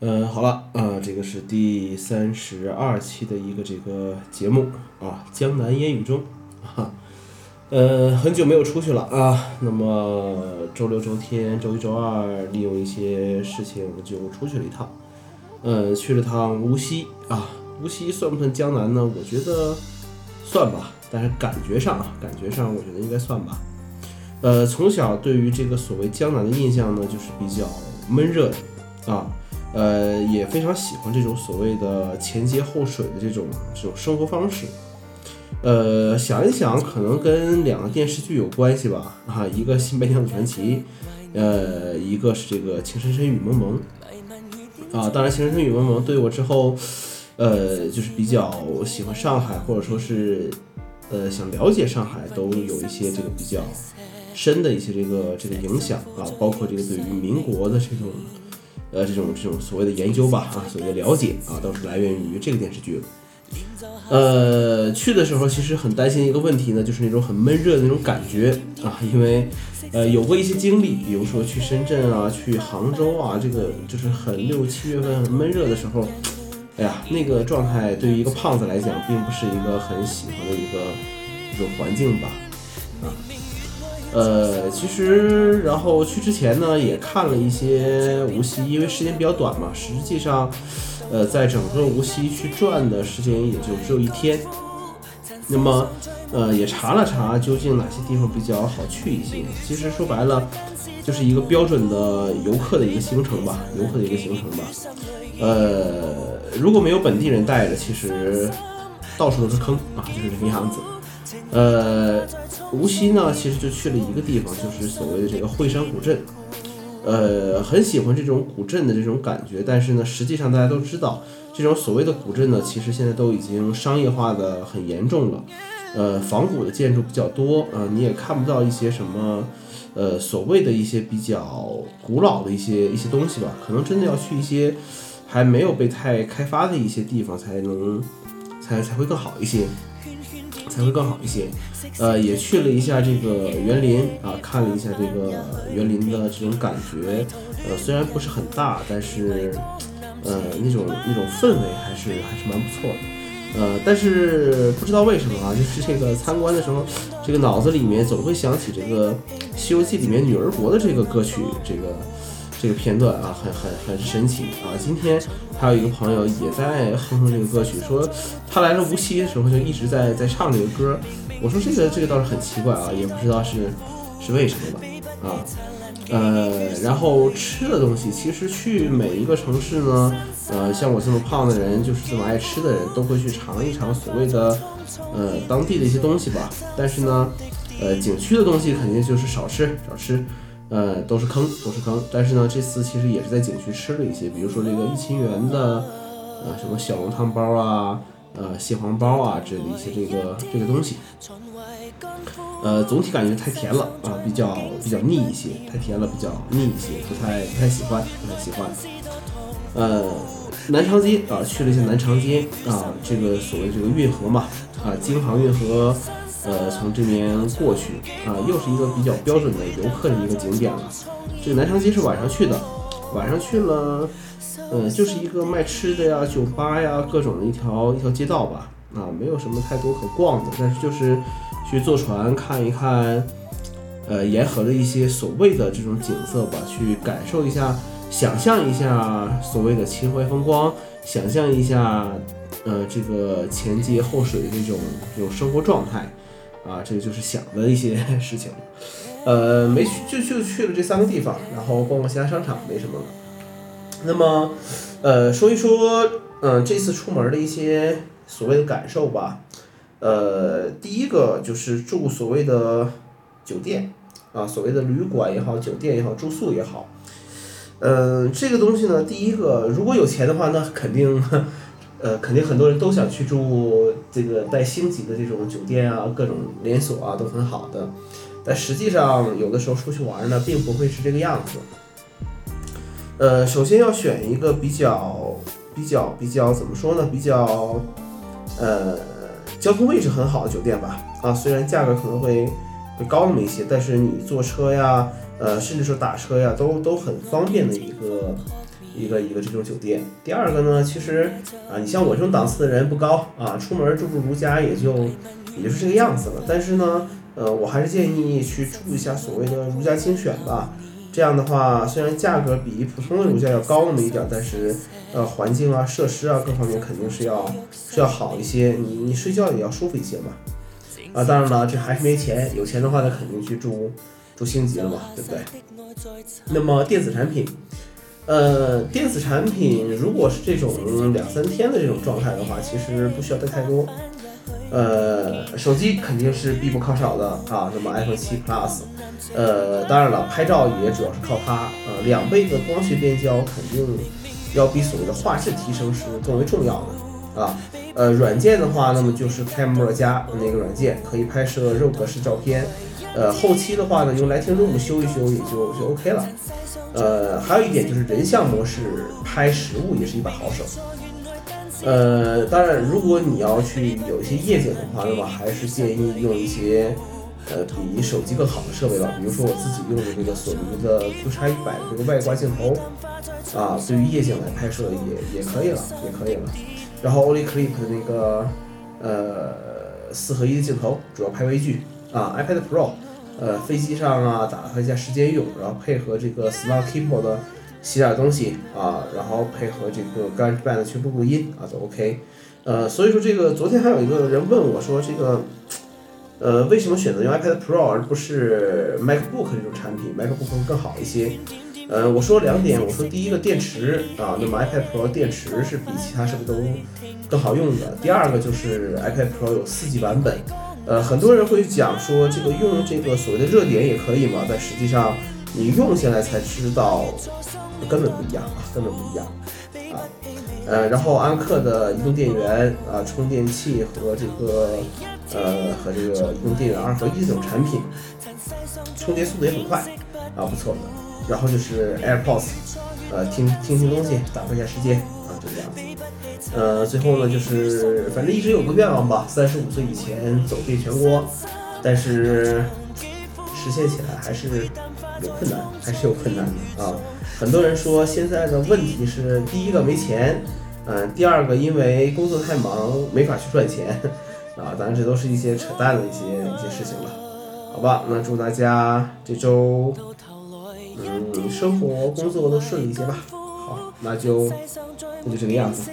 嗯，好了，啊，这个是第三十二期的一个这个节目啊，江南烟雨中，哈，呃，很久没有出去了啊，那么周六、周天、周一、周二，利用一些事情就出去了一趟，呃，去了趟无锡啊，无锡算不算江南呢？我觉得算吧，但是感觉上啊，感觉上我觉得应该算吧，呃，从小对于这个所谓江南的印象呢，就是比较闷热的啊。呃，也非常喜欢这种所谓的前街后水的这种这种生活方式。呃，想一想，可能跟两个电视剧有关系吧。啊，一个《新白娘子传奇》，呃，一个是这个《情深深雨蒙蒙》。啊，当然，《情深深雨蒙蒙》对我之后，呃，就是比较喜欢上海，或者说是呃想了解上海，都有一些这个比较深的一些这个这个影响啊，包括这个对于民国的这种。呃，这种这种所谓的研究吧，啊，所谓的了解啊，都是来源于这个电视剧。呃，去的时候其实很担心一个问题呢，就是那种很闷热的那种感觉啊，因为呃有过一些经历，比如说去深圳啊，去杭州啊，这个就是很六七月份很闷热的时候，哎呀，那个状态对于一个胖子来讲，并不是一个很喜欢的一个一种环境吧，啊。呃，其实，然后去之前呢，也看了一些无锡，因为时间比较短嘛。实际上，呃，在整个无锡去转的时间也就只有一天。那么，呃，也查了查，究竟哪些地方比较好去一些。其实说白了，就是一个标准的游客的一个行程吧，游客的一个行程吧。呃，如果没有本地人带着，其实到处都是坑啊，就是这个样子。呃，无锡呢，其实就去了一个地方，就是所谓的这个惠山古镇。呃，很喜欢这种古镇的这种感觉，但是呢，实际上大家都知道，这种所谓的古镇呢，其实现在都已经商业化的很严重了。呃，仿古的建筑比较多，呃，你也看不到一些什么，呃，所谓的一些比较古老的一些一些东西吧。可能真的要去一些还没有被太开发的一些地方，才能才才会更好一些。才会更好一些，呃，也去了一下这个园林啊，看了一下这个园林的这种感觉，呃，虽然不是很大，但是，呃，那种那种氛围还是还是蛮不错的，呃，但是不知道为什么啊，就是这个参观的时候，这个脑子里面总会想起这个《西游记》里面女儿国的这个歌曲，这个。这个片段啊，很很很神奇啊！今天还有一个朋友也在哼哼这个歌曲，说他来了无锡的时候就一直在在唱这个歌。我说这个这个倒是很奇怪啊，也不知道是是为什么吧啊。呃，然后吃的东西，其实去每一个城市呢，呃，像我这么胖的人，就是这么爱吃的人，都会去尝一尝所谓的呃当地的一些东西吧。但是呢，呃，景区的东西肯定就是少吃少吃。呃，都是坑，都是坑。但是呢，这次其实也是在景区吃了一些，比如说这个一清园的，呃，什么小笼汤包啊，呃，蟹黄包啊之类的一些这个这个东西。呃，总体感觉太甜了啊，比较比较腻一些，太甜了，比较腻一些，不太不太喜欢，不太喜欢。呃，南长街啊，去了一下南长街啊，这个所谓这个运河嘛，啊，京杭运河。呃，从这边过去啊，又是一个比较标准的游客的一个景点了。这个南长街是晚上去的，晚上去了，呃，就是一个卖吃的呀、酒吧呀各种的一条一条街道吧，啊，没有什么太多可逛的，但是就是去坐船看一看，呃，沿河的一些所谓的这种景色吧，去感受一下，想象一下所谓的秦淮风光，想象一下，呃，这个前街后水的这种这种生活状态。啊，这个就是想的一些 事情，呃，没去就就去了这三个地方，然后逛逛其他商场，没什么了。那么，呃，说一说，嗯，这次出门的一些所谓的感受吧。呃，第一个就是住所谓的酒店，啊，所谓的旅馆也好，酒店也好，住宿也好。嗯，这个东西呢，第一个，如果有钱的话，那肯定。呃，肯定很多人都想去住这个带星级的这种酒店啊，各种连锁啊都很好的，但实际上有的时候出去玩呢，并不会是这个样子。呃，首先要选一个比较比较比较怎么说呢？比较呃交通位置很好的酒店吧。啊，虽然价格可能会会高那么一些，但是你坐车呀，呃，甚至说打车呀，都都很方便的一个。一个一个这种酒店。第二个呢，其实啊，你像我这种档次的人不高啊，出门住住如家也就也就是这个样子了。但是呢，呃，我还是建议去住一下所谓的如家精选吧。这样的话，虽然价格比普通的如家要高那么一点，但是呃，环境啊、设施啊各方面肯定是要是要好一些。你你睡觉也要舒服一些嘛。啊，当然了，这还是没钱，有钱的话，那肯定去住住星级了嘛，对不对？那么电子产品，呃，电子产品如果是这种两三天的这种状态的话，其实不需要带太多。呃，手机肯定是必不可少的啊。那么 iPhone 7 Plus，呃，当然了，拍照也主要是靠它。呃，两倍的光学变焦肯定要比所谓的画质提升是更为重要的啊。呃，软件的话，那么就是 Camera 加那个软件，可以拍摄肉格式照片。呃，后期的话呢，用 Lightroom 修一修也就就 OK 了。呃，还有一点就是人像模式拍实物也是一把好手。呃，当然，如果你要去有一些夜景的话，那么还是建议用一些呃比手机更好的设备吧。比如说我自己用的这个索尼的 Q 叉一百这个外挂镜头啊，对于夜景来拍摄也也可以了，也可以了。然后 Olyclip 的那个呃四合一的镜头，主要拍微距啊。iPad Pro，呃飞机上啊打发一下时间用，然后配合这个 Smart Keyboard 的。写点东西啊，然后配合这个 GarageBand 去录录音啊，都 OK。呃，所以说这个昨天还有一个人问我说，这个呃为什么选择用 iPad Pro 而不是 MacBook 这种产品？MacBook 会更好一些。呃，我说两点，我说第一个电池啊，那么 iPad Pro 电池是比其他设备都更好用的。第二个就是 iPad Pro 有四 G 版本。呃，很多人会讲说这个用这个所谓的热点也可以嘛，但实际上你用下来才知道。根本不一样啊，根本不一样啊，呃，然后安克的移动电源啊，充电器和这个呃和这个移动电源二合一这种产品，充电速度也很快啊，不错的。然后就是 AirPods，呃，听听听东西，打发一下时间啊，就这样子。呃，最后呢，就是反正一直有个愿望吧，三十五岁以前走遍全国，但是实现起来还是有困难，还是有困难的啊。很多人说现在的问题是第一个没钱，嗯，第二个因为工作太忙没法去赚钱，啊，当然这都是一些扯淡的一些一些事情了，好吧，那祝大家这周，嗯，生活工作都顺利一些吧，好，那就那就这个样子。